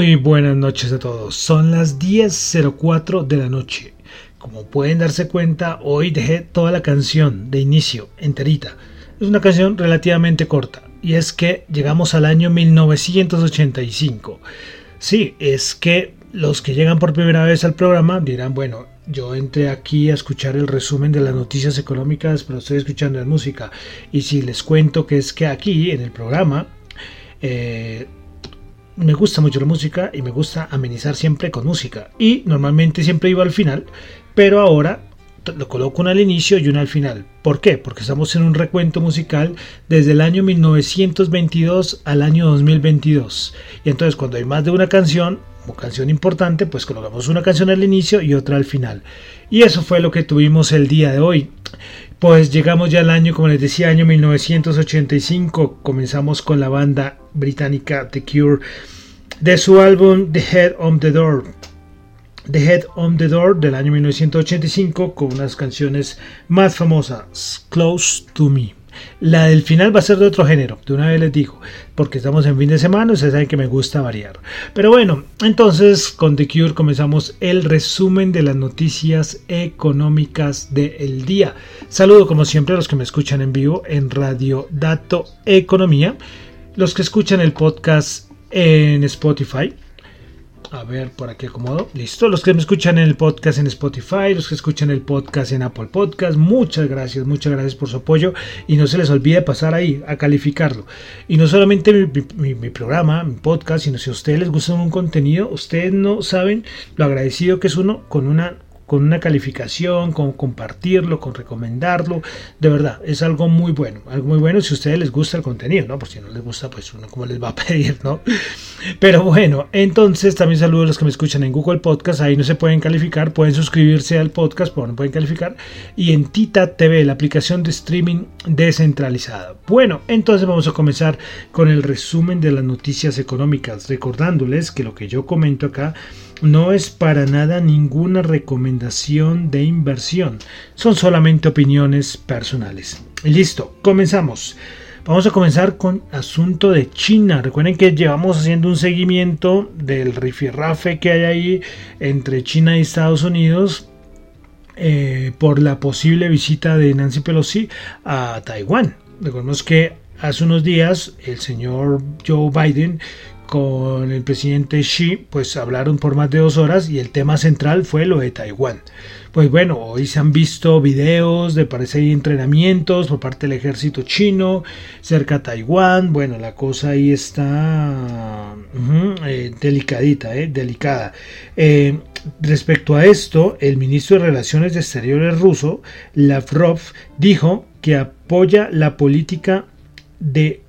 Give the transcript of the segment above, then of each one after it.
Muy buenas noches a todos. Son las 10.04 de la noche. Como pueden darse cuenta, hoy dejé toda la canción de inicio enterita. Es una canción relativamente corta y es que llegamos al año 1985. Sí, es que los que llegan por primera vez al programa dirán, bueno, yo entré aquí a escuchar el resumen de las noticias económicas, pero estoy escuchando la música. Y si les cuento que es que aquí en el programa eh, me gusta mucho la música y me gusta amenizar siempre con música. Y normalmente siempre iba al final, pero ahora lo coloco una al inicio y una al final. ¿Por qué? Porque estamos en un recuento musical desde el año 1922 al año 2022. Y entonces cuando hay más de una canción, como canción importante, pues colocamos una canción al inicio y otra al final. Y eso fue lo que tuvimos el día de hoy. Pues llegamos ya al año, como les decía, año 1985. Comenzamos con la banda británica The Cure de su álbum The Head on the Door. The Head on the Door del año 1985 con unas canciones más famosas, Close to Me. La del final va a ser de otro género, de una vez les digo, porque estamos en fin de semana, ustedes saben que me gusta variar. Pero bueno, entonces con The Cure comenzamos el resumen de las noticias económicas del día. Saludo como siempre a los que me escuchan en vivo en Radio Dato Economía, los que escuchan el podcast en Spotify a ver, por aquí acomodo. Listo. Los que me escuchan en el podcast en Spotify, los que escuchan el podcast en Apple Podcast, muchas gracias, muchas gracias por su apoyo. Y no se les olvide pasar ahí a calificarlo. Y no solamente mi, mi programa, mi podcast, sino si a ustedes les gusta un contenido, ustedes no saben lo agradecido que es uno con una con una calificación, con compartirlo, con recomendarlo. De verdad, es algo muy bueno. Algo muy bueno si a ustedes les gusta el contenido, ¿no? Por si no les gusta, pues uno como les va a pedir, ¿no? Pero bueno, entonces también saludo a los que me escuchan en Google Podcast. Ahí no se pueden calificar, pueden suscribirse al podcast, pero no pueden calificar. Y en Tita TV, la aplicación de streaming descentralizada. Bueno, entonces vamos a comenzar con el resumen de las noticias económicas, recordándoles que lo que yo comento acá no es para nada ninguna recomendación de inversión, son solamente opiniones personales. Y listo, comenzamos. Vamos a comenzar con asunto de China. Recuerden que llevamos haciendo un seguimiento del rifirrafe que hay ahí entre China y Estados Unidos eh, por la posible visita de Nancy Pelosi a Taiwán. Recordemos que hace unos días el señor Joe Biden con el presidente Xi, pues hablaron por más de dos horas y el tema central fue lo de Taiwán. Pues bueno, hoy se han visto videos de parece entrenamientos por parte del ejército chino cerca a Taiwán. Bueno, la cosa ahí está eh, delicadita, eh, delicada. Eh, respecto a esto, el ministro de Relaciones Exteriores ruso, Lavrov, dijo que apoya la política de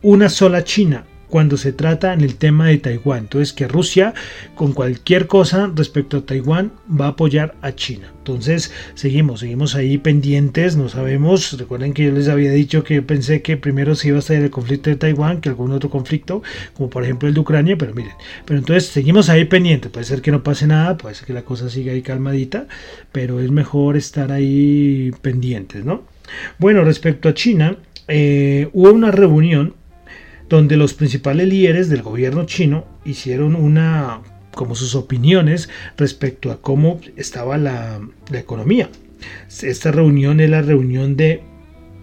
una sola China cuando se trata en el tema de Taiwán. Entonces que Rusia con cualquier cosa respecto a Taiwán va a apoyar a China. Entonces seguimos, seguimos ahí pendientes, no sabemos. Recuerden que yo les había dicho que pensé que primero se iba a estar el conflicto de Taiwán que algún otro conflicto, como por ejemplo el de Ucrania, pero miren, pero entonces seguimos ahí pendientes. Puede ser que no pase nada, puede ser que la cosa siga ahí calmadita, pero es mejor estar ahí pendientes, ¿no? Bueno, respecto a China, eh, hubo una reunión donde los principales líderes del gobierno chino hicieron una como sus opiniones respecto a cómo estaba la, economía. Esta reunión es la reunión de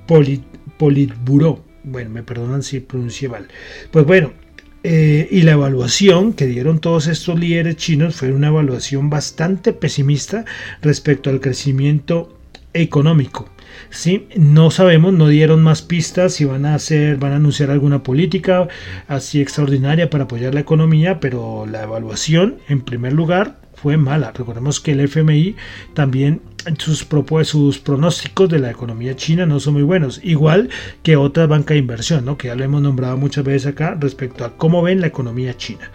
Polit, Politburo. Bueno, me perdonan si pronuncié mal. Pues bueno, eh, y la evaluación que dieron todos estos líderes chinos fue una evaluación bastante pesimista respecto al crecimiento económico. ¿Sí? No sabemos, no dieron más pistas si van a hacer, van a anunciar alguna política así extraordinaria para apoyar la economía, pero la evaluación, en primer lugar, fue mala. Recordemos que el FMI también sus, sus pronósticos de la economía china no son muy buenos, igual que otra banca de inversión, ¿no? que ya lo hemos nombrado muchas veces acá respecto a cómo ven la economía china.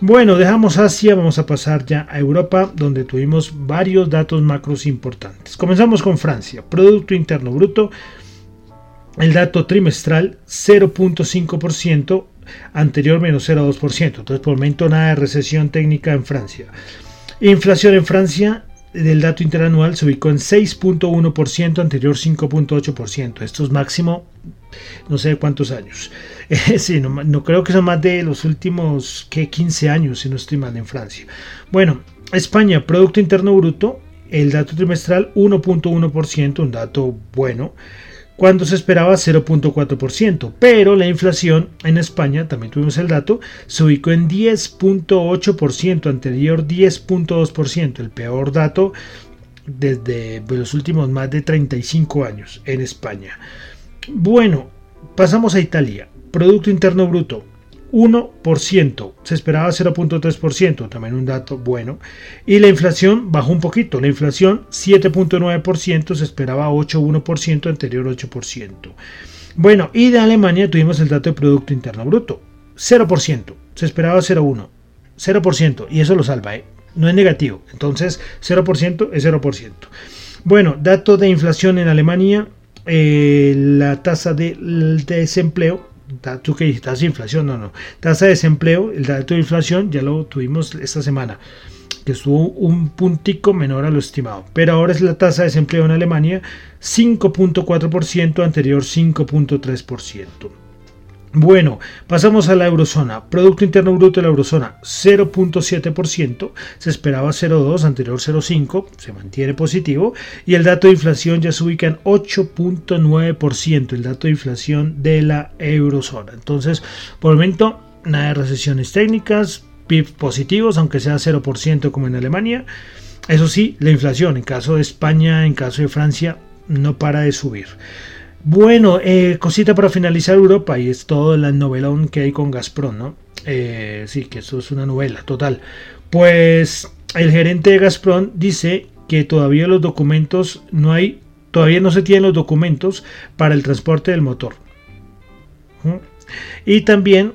Bueno, dejamos Asia, vamos a pasar ya a Europa, donde tuvimos varios datos macros importantes. Comenzamos con Francia, Producto Interno Bruto, el dato trimestral 0.5%, anterior menos 0.2%, entonces por momento nada de recesión técnica en Francia. Inflación en Francia del dato interanual se ubicó en 6.1%, anterior 5.8%. Esto es máximo no sé cuántos años. sí, no, creo que son más de los últimos que 15 años, si no estoy mal, en Francia. Bueno, España, Producto Interno Bruto, el dato trimestral 1.1%, un dato bueno, cuando se esperaba 0.4%, pero la inflación en España, también tuvimos el dato, se ubicó en 10.8%, anterior 10.2%, el peor dato desde los últimos más de 35 años en España. Bueno, pasamos a Italia. Producto Interno Bruto, 1%, se esperaba 0.3%, también un dato bueno. Y la inflación bajó un poquito, la inflación 7.9%, se esperaba 8.1%, anterior 8%. Bueno, y de Alemania tuvimos el dato de Producto Interno Bruto, 0%, se esperaba 0.1%, 0%, y eso lo salva, ¿eh? no es negativo, entonces 0% es 0%. Bueno, dato de inflación en Alemania, eh, la tasa de, desempleo, tú que tasa de inflación, no, no, tasa de desempleo, el dato de inflación ya lo tuvimos esta semana, que estuvo un puntico menor a lo estimado, pero ahora es la tasa de desempleo en Alemania 5.4%, anterior 5.3%. Bueno, pasamos a la eurozona. Producto Interno Bruto de la eurozona 0.7%, se esperaba 0.2, anterior 0.5, se mantiene positivo. Y el dato de inflación ya se ubica en 8.9%, el dato de inflación de la eurozona. Entonces, por el momento, nada de recesiones técnicas, PIB positivos, aunque sea 0% como en Alemania. Eso sí, la inflación en caso de España, en caso de Francia, no para de subir. Bueno, eh, cosita para finalizar Europa y es todo el novelón que hay con Gazprom, ¿no? Eh, sí, que eso es una novela total. Pues el gerente de Gazprom dice que todavía los documentos no hay, todavía no se tienen los documentos para el transporte del motor. Y también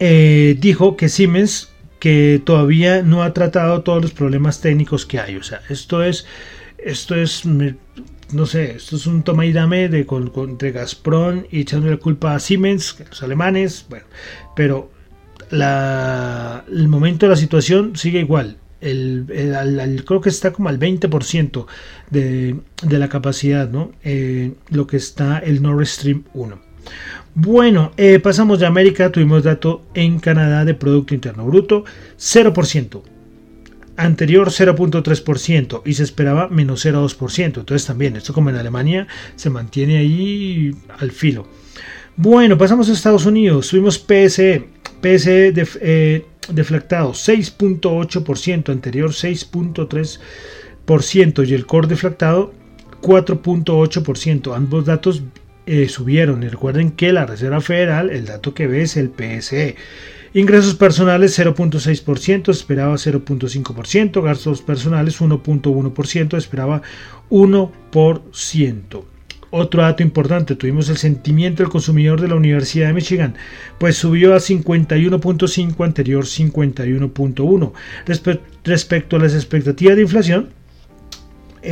eh, dijo que Siemens que todavía no ha tratado todos los problemas técnicos que hay. O sea, esto es, esto es no sé, esto es un toma y dame de, con, entre Gazprom y echando la culpa a Siemens, los alemanes, bueno, pero el momento de la situación sigue igual. El, creo que está como al 20% de, de, la capacidad, ¿no? Eh, lo que está el Nord Stream 1. Bueno, eh, pasamos de América, tuvimos dato en Canadá de Producto Interno Bruto, 0% anterior 0.3% y se esperaba menos 0.2%. Entonces también, esto como en Alemania, se mantiene ahí al filo. Bueno, pasamos a Estados Unidos. Tuvimos PSE, PSE eh, deflactado 6.8%, anterior 6.3% y el core deflactado 4.8%. Ambos datos eh, subieron. Y recuerden que la Reserva Federal, el dato que ve es el PSE. Ingresos personales 0.6%, esperaba 0.5%. Gastos personales 1.1%, esperaba 1%. Otro dato importante, tuvimos el sentimiento del consumidor de la Universidad de Michigan, pues subió a 51.5 anterior 51.1. respecto a las expectativas de inflación,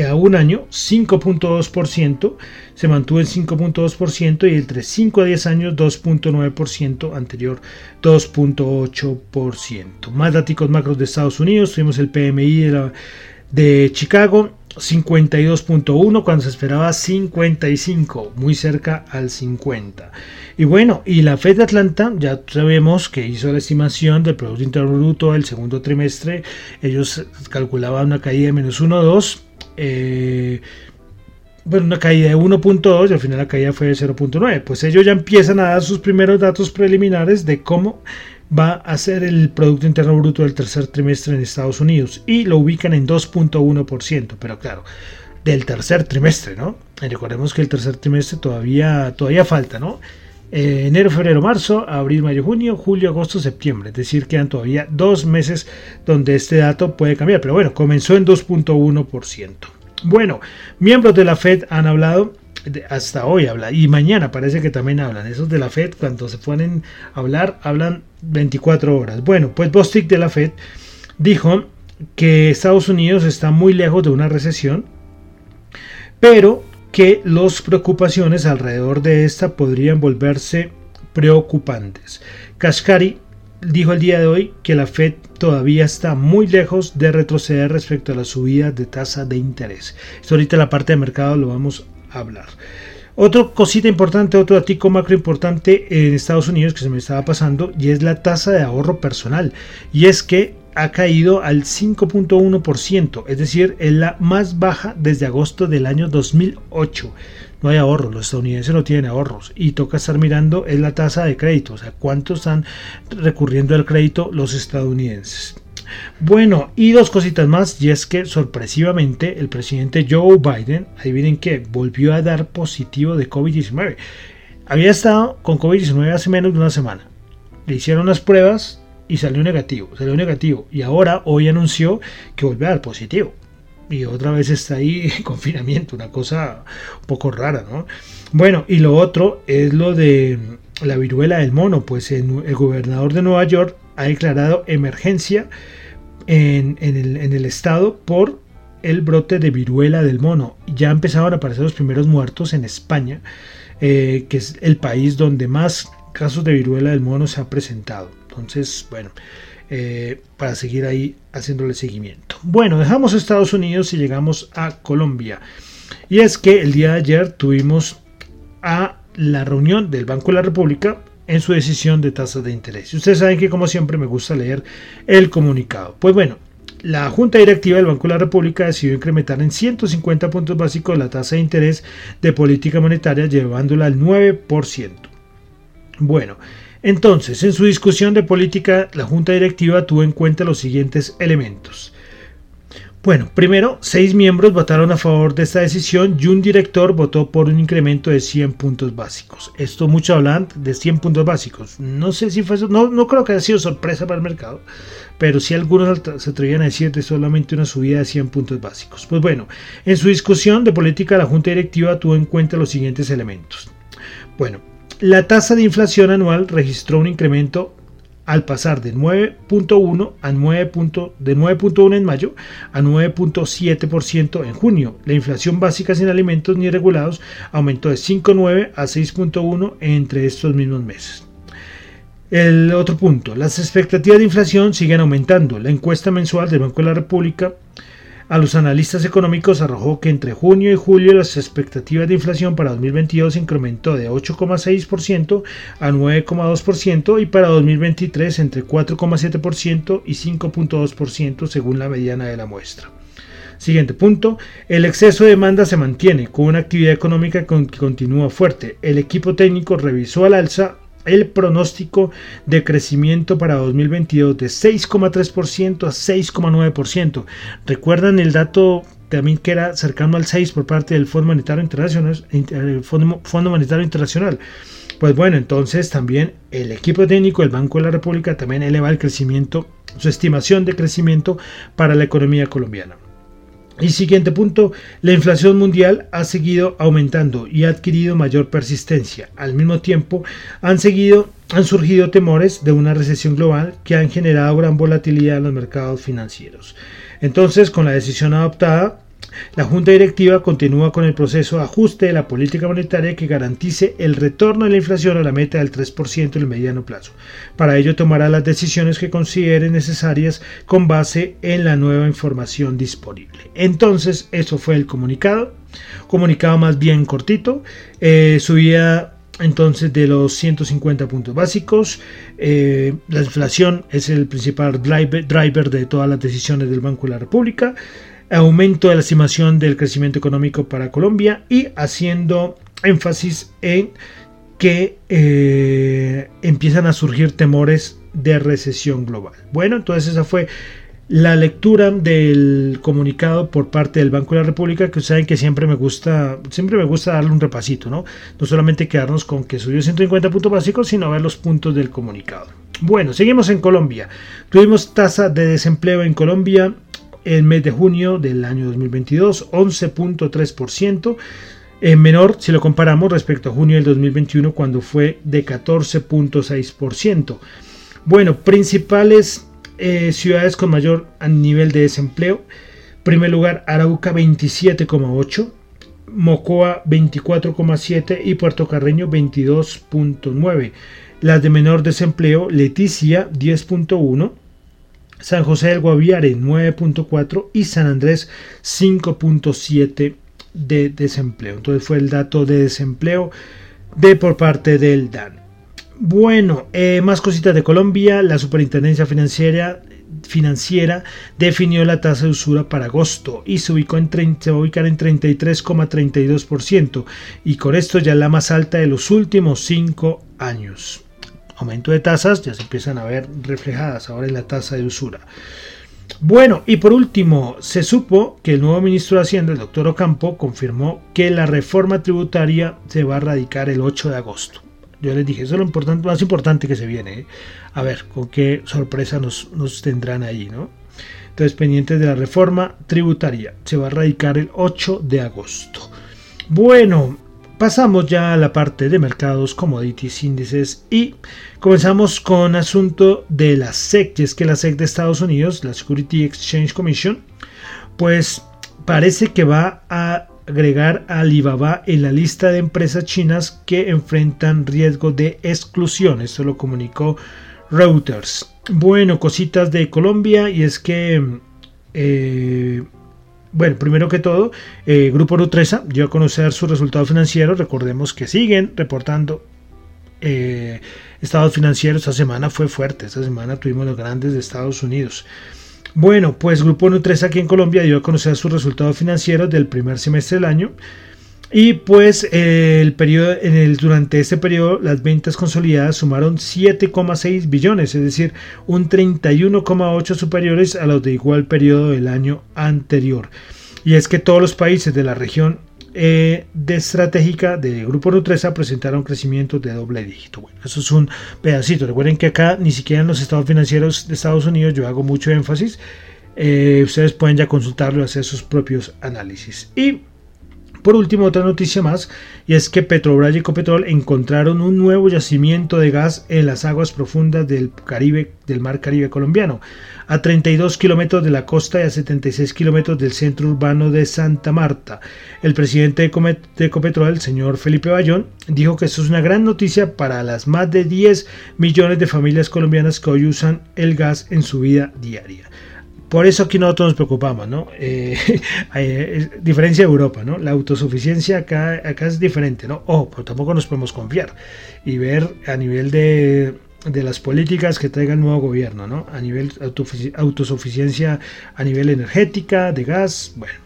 a un año 5.2%, se mantuvo en 5.2% y entre 5 a 10 años 2.9%, anterior 2.8%. Más datos macros de Estados Unidos, tuvimos el PMI de Chicago 52.1 cuando se esperaba 55, muy cerca al 50. Y bueno, y la Fed de Atlanta ya sabemos que hizo la estimación del Producto Interno Bruto del segundo trimestre, ellos calculaban una caída de menos 1.2 eh, bueno, una caída de 1.2 y al final la caída fue de 0.9. Pues ellos ya empiezan a dar sus primeros datos preliminares de cómo va a ser el Producto Interno Bruto del tercer trimestre en Estados Unidos y lo ubican en 2.1%, pero claro, del tercer trimestre, ¿no? recordemos que el tercer trimestre todavía, todavía falta, ¿no? Eh, enero, febrero, marzo, abril, mayo, junio, julio, agosto, septiembre. Es decir, quedan todavía dos meses donde este dato puede cambiar. Pero bueno, comenzó en 2.1%. Bueno, miembros de la Fed han hablado hasta hoy habla y mañana parece que también hablan. Esos de la Fed cuando se ponen a hablar hablan 24 horas. Bueno, pues Bostic de la Fed dijo que Estados Unidos está muy lejos de una recesión, pero que las preocupaciones alrededor de esta podrían volverse preocupantes. Kashkari dijo el día de hoy que la Fed todavía está muy lejos de retroceder respecto a la subida de tasa de interés. Esto ahorita la parte de mercado lo vamos hablar. Otra cosita importante, otro dato macro importante en Estados Unidos que se me estaba pasando y es la tasa de ahorro personal. Y es que ha caído al 5.1%, es decir, es la más baja desde agosto del año 2008. No hay ahorros, los estadounidenses no tienen ahorros y toca estar mirando es la tasa de crédito, o sea, cuánto están recurriendo al crédito los estadounidenses. Bueno, y dos cositas más, y es que sorpresivamente el presidente Joe Biden, ahí miren que volvió a dar positivo de COVID-19. Había estado con COVID-19 hace menos de una semana. Le hicieron las pruebas, y salió negativo, salió negativo. Y ahora, hoy anunció que vuelve a dar positivo. Y otra vez está ahí en confinamiento, una cosa un poco rara, ¿no? Bueno, y lo otro es lo de la viruela del mono, pues el gobernador de Nueva York ha declarado emergencia en, el, estado por el brote de viruela del mono. Ya empezaron a aparecer los primeros muertos en España, eh, que es el país donde más casos de viruela del mono se ha presentado. Entonces, bueno, eh, para seguir ahí haciéndole seguimiento. Bueno, dejamos Estados Unidos y llegamos a Colombia. Y es que el día de ayer tuvimos a la reunión del Banco de la República en su decisión de tasas de interés. Y ustedes saben que como siempre me gusta leer el comunicado. Pues bueno, la Junta Directiva del Banco de la República decidió incrementar en 150 puntos básicos la tasa de interés de política monetaria llevándola al 9%. Bueno, entonces, en su discusión de política, la Junta Directiva tuvo en cuenta los siguientes elementos. Bueno, primero, seis miembros votaron a favor de esta decisión y un director votó por un incremento de 100 puntos básicos. Esto mucho hablan de 100 puntos básicos. No sé si fue no, no creo que haya sido sorpresa para el mercado, pero sí algunos se atrevían a decir de solamente una subida de 100 puntos básicos. Pues bueno, en su discusión de política, la Junta Directiva tuvo en cuenta los siguientes elementos. Bueno, la tasa de inflación anual registró un incremento al pasar de 9.1 a 9. de 9.1 en mayo a 9.7% en junio. La inflación básica sin alimentos ni regulados aumentó de 5.9 a 6.1 entre estos mismos meses. El otro punto, las expectativas de inflación siguen aumentando. La encuesta mensual del Banco de la República a los analistas económicos arrojó que entre junio y julio las expectativas de inflación para 2022 incrementó de 8,6% a 9,2% y para 2023 entre 4,7% y 5,2% según la mediana de la muestra. Siguiente punto, el exceso de demanda se mantiene con una actividad económica que continúa fuerte. El equipo técnico revisó al alza el pronóstico de crecimiento para 2022 de 6,3% a 6,9%. ¿Recuerdan el dato también que era cercano al 6 por parte del Fondo Monetario Internacional? El Fondo, Monetario Internacional. Pues bueno, entonces también el equipo técnico del Banco de la República también eleva el crecimiento, su estimación de crecimiento para la economía colombiana. Y siguiente punto, la inflación mundial ha seguido aumentando y ha adquirido mayor persistencia. Al mismo tiempo, han, seguido, han surgido temores de una recesión global que han generado gran volatilidad en los mercados financieros. Entonces, con la decisión adoptada, la Junta Directiva continúa con el proceso de ajuste de la política monetaria que garantice el retorno de la inflación a la meta del 3% en el mediano plazo. Para ello tomará las decisiones que considere necesarias con base en la nueva información disponible. Entonces, eso fue el comunicado. Comunicado más bien cortito. Eh, subía entonces de los 150 puntos básicos. Eh, la inflación es el principal driver de todas las decisiones del Banco de la República aumento de la estimación del crecimiento económico para Colombia y haciendo énfasis en que eh, empiezan a surgir temores de recesión global. Bueno, entonces esa fue la lectura del comunicado por parte del Banco de la República, que saben que siempre me gusta, siempre me gusta darle un repasito, ¿no? No solamente quedarnos con que subió 150 puntos básicos, sino ver los puntos del comunicado. Bueno, seguimos en Colombia. Tuvimos tasa de desempleo en Colombia el mes de junio del año 2022, 11.3%, en menor si lo comparamos respecto a junio del 2021 cuando fue de 14.6%. Bueno, principales eh, ciudades con mayor nivel de desempleo. Primer lugar, Arauca 27,8, Mocoa 24,7 y Puerto Carreño 22,9. Las de menor desempleo, Leticia 10,1. San José del Guaviare 9.4 y San Andrés 5.7 de desempleo. Entonces fue el dato de desempleo de por parte del DAN. Bueno, eh, más cositas de Colombia. La Superintendencia Financiera, financiera definió la tasa de usura para agosto y se, ubicó en se va a ubicar en 33,32% y con esto ya la más alta de los últimos 5 años aumento de tasas ya se empiezan a ver reflejadas ahora en la tasa de usura. Bueno, y por último, se supo que el nuevo ministro de Hacienda, el doctor Ocampo, confirmó que la reforma tributaria se va a radicar el 8 de agosto. Yo les dije, eso es lo más importante que se viene. ¿eh? A ver, con qué sorpresa nos, nos tendrán ahí, ¿no? Entonces, pendientes de la reforma tributaria, se va a radicar el 8 de agosto. Bueno, Pasamos ya a la parte de mercados, commodities, índices y comenzamos con asunto de la SEC, y es que la SEC de Estados Unidos, la Security Exchange Commission, pues parece que va a agregar a Alibaba en la lista de empresas chinas que enfrentan riesgo de exclusión. Esto lo comunicó Reuters. Bueno, cositas de Colombia y es que eh, bueno, primero que todo, eh, Grupo Nutresa dio a conocer su resultado financiero. Recordemos que siguen reportando eh, estados financieros. Esta semana fue fuerte, esta semana tuvimos los grandes de Estados Unidos. Bueno, pues Grupo Nutresa aquí en Colombia dio a conocer sus resultados financieros del primer semestre del año. Y pues el periodo, en el, durante este periodo las ventas consolidadas sumaron 7,6 billones, es decir, un 31,8 superiores a los de igual periodo del año anterior. Y es que todos los países de la región eh, de estratégica del Grupo Nutresa presentaron crecimientos de doble dígito. Bueno, eso es un pedacito. Recuerden que acá ni siquiera en los estados financieros de Estados Unidos yo hago mucho énfasis. Eh, ustedes pueden ya consultarlo y hacer sus propios análisis. Y por último, otra noticia más, y es que Petrobras y Ecopetrol encontraron un nuevo yacimiento de gas en las aguas profundas del Caribe, del Mar Caribe colombiano, a 32 kilómetros de la costa y a 76 kilómetros del centro urbano de Santa Marta. El presidente de Ecopetrol, el señor Felipe Bayón, dijo que esto es una gran noticia para las más de 10 millones de familias colombianas que hoy usan el gas en su vida diaria. Por eso aquí nosotros nos preocupamos, ¿no? Eh, diferencia de Europa, ¿no? La autosuficiencia acá, acá es diferente, ¿no? Ojo, pero tampoco nos podemos confiar y ver a nivel de, de las políticas que traiga el nuevo gobierno, ¿no? A nivel autosuficiencia, a nivel energética, de gas, bueno.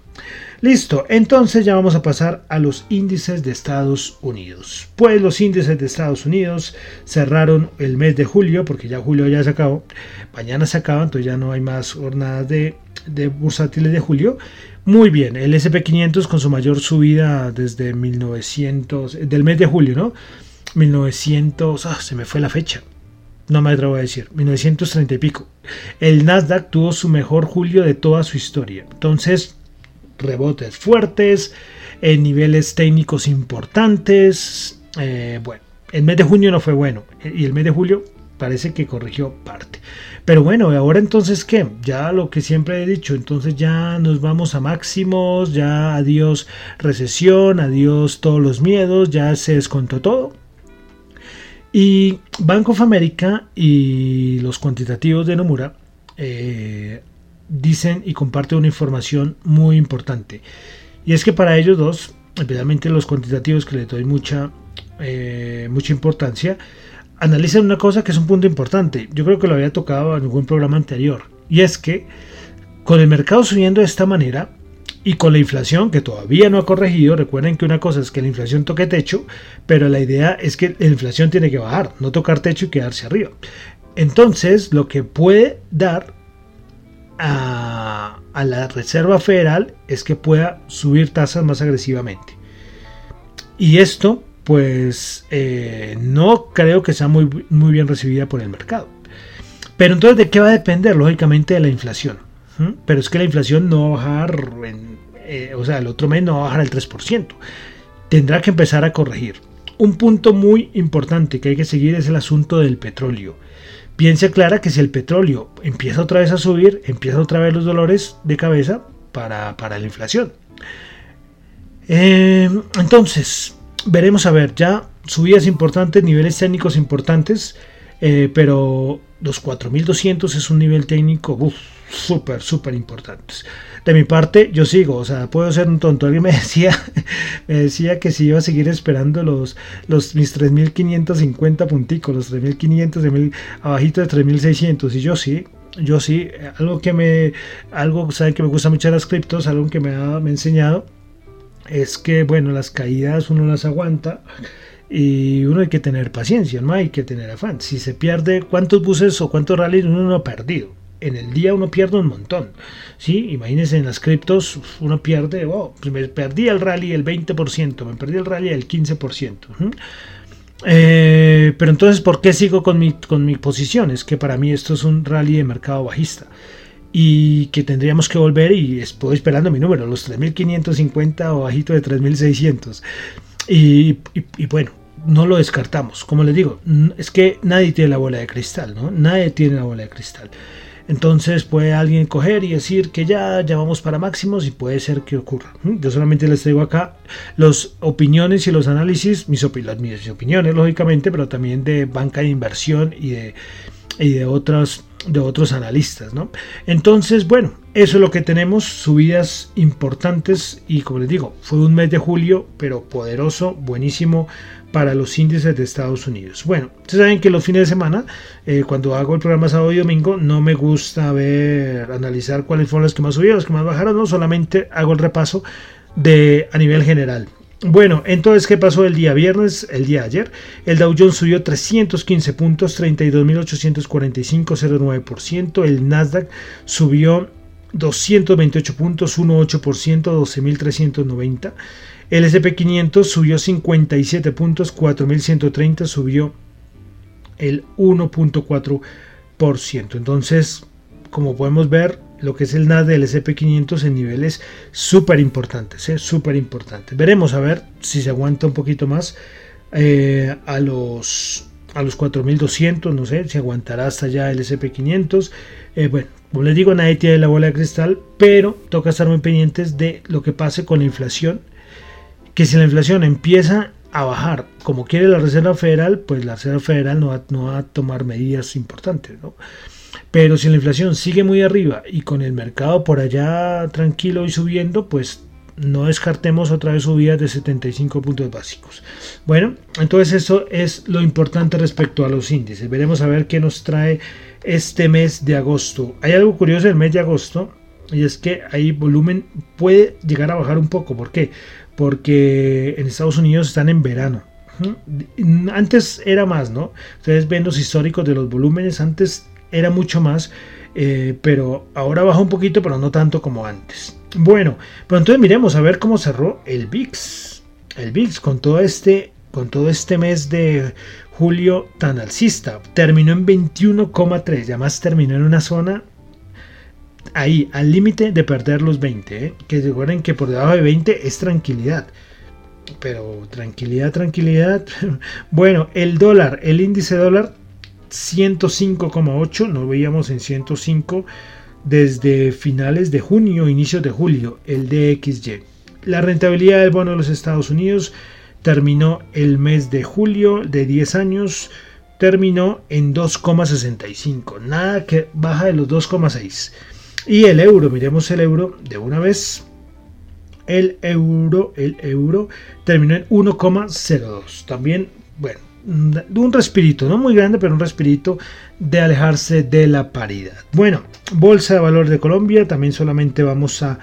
Listo, entonces ya vamos a pasar a los índices de Estados Unidos. Pues los índices de Estados Unidos cerraron el mes de julio, porque ya julio ya se acabó. Mañana se acaba, entonces ya no hay más jornadas de, de bursátiles de julio. Muy bien, el SP500 con su mayor subida desde 1900, del mes de julio, ¿no? 1900, ah, se me fue la fecha. No me atrevo a decir, 1930 y pico. El Nasdaq tuvo su mejor julio de toda su historia. Entonces, rebotes fuertes, en niveles técnicos importantes. Eh, bueno, el mes de junio no fue bueno y el mes de julio parece que corrigió parte. Pero bueno, ahora entonces qué? Ya lo que siempre he dicho, entonces ya nos vamos a máximos, ya adiós recesión, adiós todos los miedos, ya se descontó todo. Y Bank of America y los cuantitativos de Nomura eh, dicen y comparten una información muy importante. Y es que para ellos dos, especialmente los cuantitativos que le doy mucha, eh, mucha importancia, analizan una cosa que es un punto importante. Yo creo que lo había tocado en algún programa anterior. Y es que con el mercado subiendo de esta manera y con la inflación que todavía no ha corregido, recuerden que una cosa es que la inflación toque techo, pero la idea es que la inflación tiene que bajar, no tocar techo y quedarse arriba. Entonces, lo que puede dar a, la Reserva Federal es que pueda subir tasas más agresivamente. Y esto, pues, eh, no creo que sea muy, muy bien recibida por el mercado. Pero entonces, ¿de qué va a depender? Lógicamente de la inflación. Pero es que la inflación no va a bajar, eh, o sea, el otro mes no va a bajar al 3%. Tendrá que empezar a corregir. Un punto muy importante que hay que seguir es el asunto del petróleo. Piense clara que si el petróleo empieza otra vez a subir, empieza otra vez los dolores de cabeza para, la inflación. Eh, entonces, veremos a ver, ya subidas importantes, niveles técnicos importantes, eh, pero los 4200 es un nivel técnico súper, súper importante. De mi parte, yo sigo, o sea, puedo ser un tonto. Alguien me decía, me decía que si iba a seguir esperando los, los mis 3550 punticos, los 3500, de mil, abajito de 3600. Y yo sí, yo sí, algo que me, algo, saben que me gusta mucho las criptos, algo que me ha, me enseñado, es que, bueno, las caídas uno las aguanta y uno hay que tener paciencia, no hay que tener afán. Si se pierde, ¿cuántos buses o cuántos rallies uno no ha perdido? En el día uno pierde un montón. ¿sí? Imagínense en las criptos, uno pierde, oh, me perdí el rally el 20%, me perdí el rally el 15%. Eh, pero entonces, ¿por qué sigo con mi, con mi posición? Es que para mí esto es un rally de mercado bajista. Y que tendríamos que volver y estoy esperando mi número, los 3.550 o bajito de 3.600. Y, y, y bueno, no lo descartamos. Como les digo, es que nadie tiene la bola de cristal. Nadie tiene la bola de cristal. Entonces puede alguien coger y decir que ya, ya vamos para máximos y puede ser que ocurra. Yo solamente les traigo acá las opiniones y los análisis, mis, opiniones lógicamente, pero también de banca de inversión y de, y de otras de otros analistas, ¿no? Entonces, bueno, eso es lo que tenemos, subidas importantes y como les digo, fue un mes de julio, pero poderoso, buenísimo para los índices de Estados Unidos. Bueno, ustedes saben que los fines de semana, eh, cuando hago el programa sábado y domingo, no me gusta ver, analizar cuáles fueron los que más subieron, los que más bajaron, no, solamente hago el repaso de a nivel general. Bueno, entonces, ¿qué pasó el día viernes, el día ayer? El Dow Jones subió 315 puntos, 32.845,09%. El Nasdaq subió 228 puntos, 1,8%, 12.390. El SP500 subió 57 puntos, 4.130, subió el 1.4%. Entonces, como podemos ver, lo que es el NAS del SP500 en niveles súper importantes, ¿eh? súper importantes. Veremos a ver si se aguanta un poquito más eh, a los a los 4200, no sé si aguantará hasta allá el SP500. Eh, bueno, como les digo, nadie tiene la bola de cristal, pero toca estar muy pendientes de lo que pase con la inflación. Que si la inflación empieza a bajar como quiere la Reserva Federal, pues la Reserva Federal no va, no va a tomar medidas importantes, ¿no? Pero si la inflación sigue muy arriba y con el mercado por allá tranquilo y subiendo, pues no descartemos otra vez subidas de 75 puntos básicos. Bueno, entonces eso es lo importante respecto a los índices. Veremos a ver qué nos trae este mes de agosto. Hay algo curioso el mes de agosto y es que ahí volumen puede llegar a bajar un poco. ¿Por qué? Porque en Estados Unidos están en verano. Antes era más, ¿no? Ustedes ven los históricos de los volúmenes. Antes era mucho más, eh, pero ahora baja un poquito, pero no tanto como antes. Bueno, pero entonces miremos a ver cómo cerró el VIX. El VIX con todo este, con todo este mes de julio tan alcista. Terminó en 21,3. Y además terminó en una zona ahí, al límite de perder los 20. ¿eh? Que recuerden que por debajo de 20 es tranquilidad. Pero tranquilidad, tranquilidad. bueno, el dólar, el índice dólar 105,8, no veíamos en 105 desde finales de junio, inicios de julio, el DXY. La rentabilidad del bono de los Estados Unidos terminó el mes de julio de 10 años, terminó en 2,65, nada que baja de los 2,6. Y el euro, miremos el euro de una vez. El euro, el euro terminó en 1,02. También, bueno, un respirito, no muy grande, pero un respirito de alejarse de la paridad. Bueno, Bolsa de Valor de Colombia, también solamente vamos a,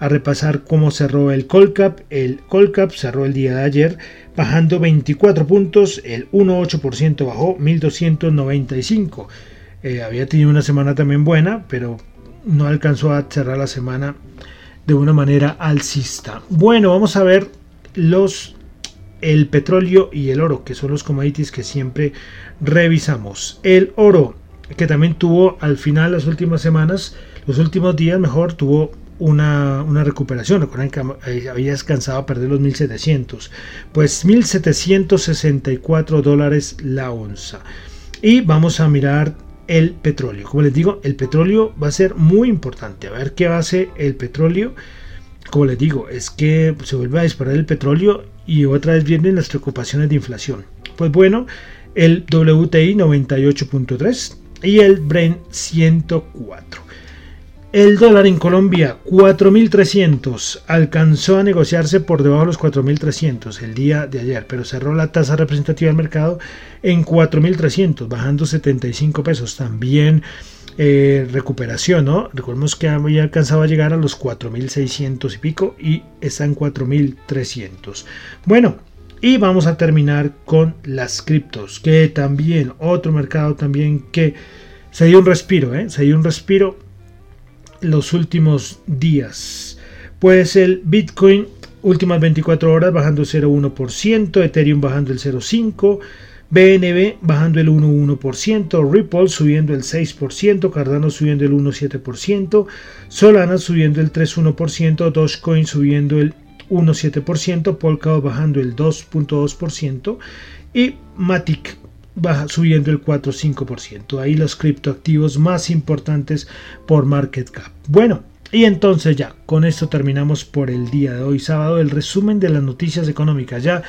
repasar cómo cerró el Colcap. El Colcap cerró el día de ayer bajando 24 puntos, el 1,8% bajó 1295. Eh, había tenido una semana también buena, pero no alcanzó a cerrar la semana de una manera alcista. Bueno, vamos a ver los el petróleo y el oro, que son los commodities que siempre revisamos. El oro, que también tuvo al final las últimas semanas, los últimos días mejor, tuvo una, recuperación. Recuerden que había descansado a perder los 1700. Pues 1764 dólares la onza. Y vamos a mirar el petróleo. Como les digo, el petróleo va a ser muy importante. A ver qué hace el petróleo. Como les digo, es que se vuelve a disparar el petróleo y otra vez vienen las preocupaciones de inflación. Pues bueno, el WTI 98.3 y el Brent 104. El dólar en Colombia 4.300 alcanzó a negociarse por debajo de los 4.300 el día de ayer, pero cerró la tasa representativa del mercado en 4.300, bajando 75 pesos. También eh, recuperación, ¿no? Recordemos que había alcanzado a llegar a los 4.600 y pico y está en 4.300. Bueno, y vamos a terminar con las criptos, que también, otro mercado también que se dio un respiro, ¿eh? Se dio un respiro los últimos días. Pues el Bitcoin, últimas 24 horas bajando 0,1%, Ethereum bajando el 0,5%, BNB bajando el 1,1%, Ripple subiendo el 6%, Cardano subiendo el 1,7%, Solana subiendo el 3,1%, Dogecoin subiendo el 1,7%, Polkadot bajando el 2,2% y Matic baja, subiendo el 4,5%. Ahí los criptoactivos más importantes por market cap. Bueno, y entonces ya, con esto terminamos por el día de hoy, sábado, el resumen de las noticias económicas. Ya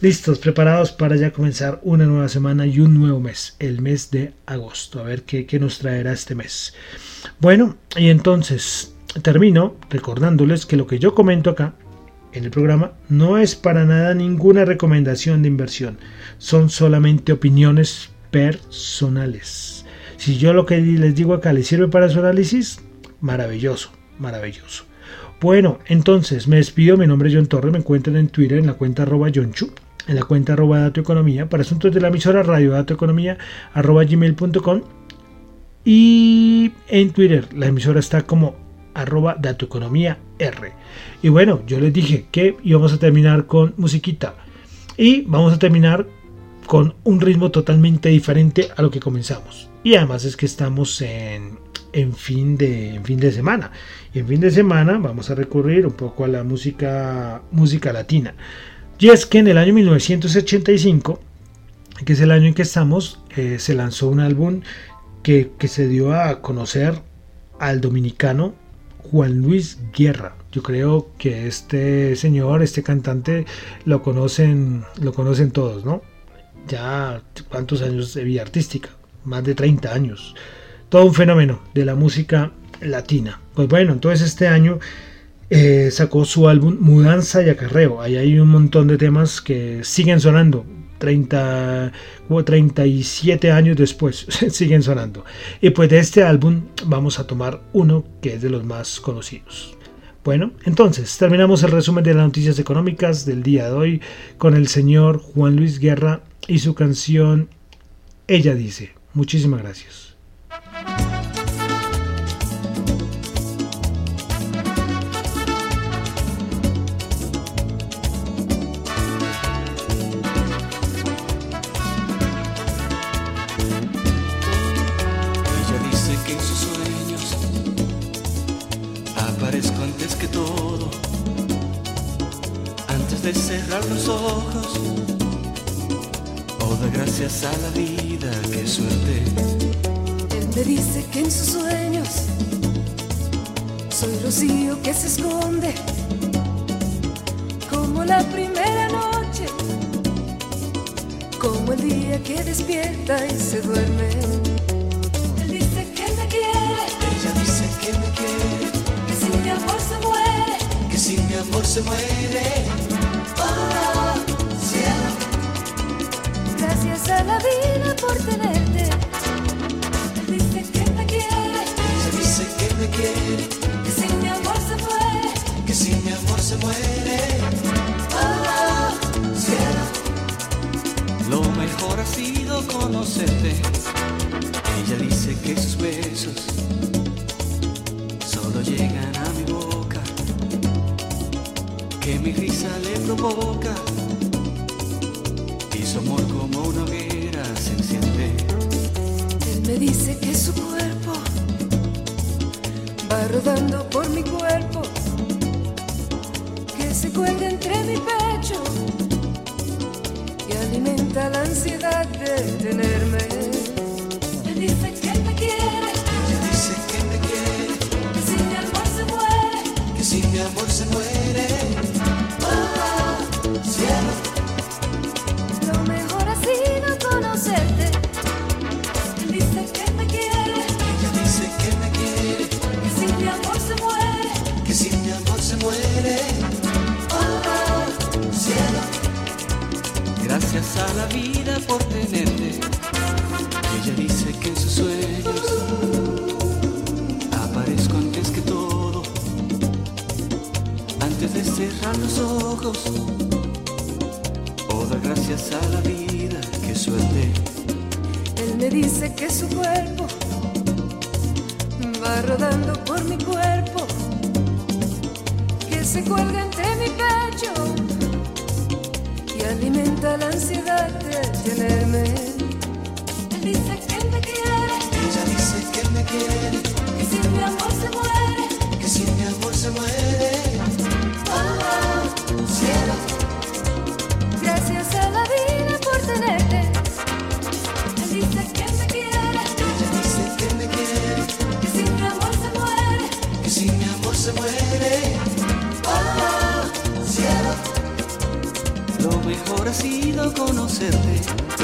Listos, preparados para ya comenzar una nueva semana y un nuevo mes, el mes de agosto. A ver qué, nos traerá este mes. Bueno, y entonces termino recordándoles que lo que yo comento acá en el programa no es para nada ninguna recomendación de inversión, son solamente opiniones personales. Si yo lo que les digo acá les sirve para su análisis, maravilloso, maravilloso. Bueno, entonces me despido, mi nombre es John Torre, me encuentran en Twitter en la cuenta arroba John en la cuenta arroba Dato Economía, para asuntos de la emisora Radio Dato Economía arroba gmail.com y en Twitter la emisora está como arroba datoeconomía R. Y bueno, yo les dije que íbamos a terminar con musiquita y vamos a terminar con un ritmo totalmente diferente a lo que comenzamos. Y además es que estamos en, en, fin, de, fin de semana. Y en fin de semana vamos a recurrir un poco a la música, música latina. Y es que en el año 1985, que es el año en que estamos, eh, se lanzó un álbum que, que se dio a conocer al dominicano Juan Luis Guerra. Yo creo que este señor, este cantante, lo conocen, lo conocen todos, ¿no? Ya cuántos años de vida artística, más de 30 años. Todo un fenómeno de la música latina. Pues bueno, entonces este año eh, sacó su álbum Mudanza y Acarreo. Ahí hay un montón de temas que siguen sonando. 30, 37 años después siguen sonando. Y pues de este álbum vamos a tomar uno que es de los más conocidos. Bueno, entonces terminamos el resumen de las noticias económicas del día de hoy con el señor Juan Luis Guerra y su canción Ella dice. Muchísimas gracias. Cerrar los ojos o da gracias a la vida, qué suerte. Él me dice que en sus sueños soy rocío que se esconde como la primera noche, como el día que despierta y se duerme. Él dice que me quiere, ella dice que me quiere, que si mi amor se muere, que si mi amor se muere Gracias a la vida por tenerte. Dice que me quiere. Se dice que me quiere. Que si mi amor se muere. Que si mi amor se muere. Oh, cielo. Lo mejor ha sido conocerte. Ella dice que sus besos solo llegan a mi boca. Que mi risa le provoca su amor como una hoguera se enciende. Él me dice que su cuerpo va rodando por mi cuerpo, que se cuelga entre mi pecho y alimenta la ansiedad de tenerme. Él dice que O da gracias a la vida, que suerte. Él me dice que su cuerpo va rodando por mi cuerpo, que se cuelga entre mi pecho alimenta la ansiedad de tenerme. Él dice que me quiere. Ella dice que me quiere. Que si mi amor se muere. Que si mi amor se muere. Mejor ha sido conocerte. Dice que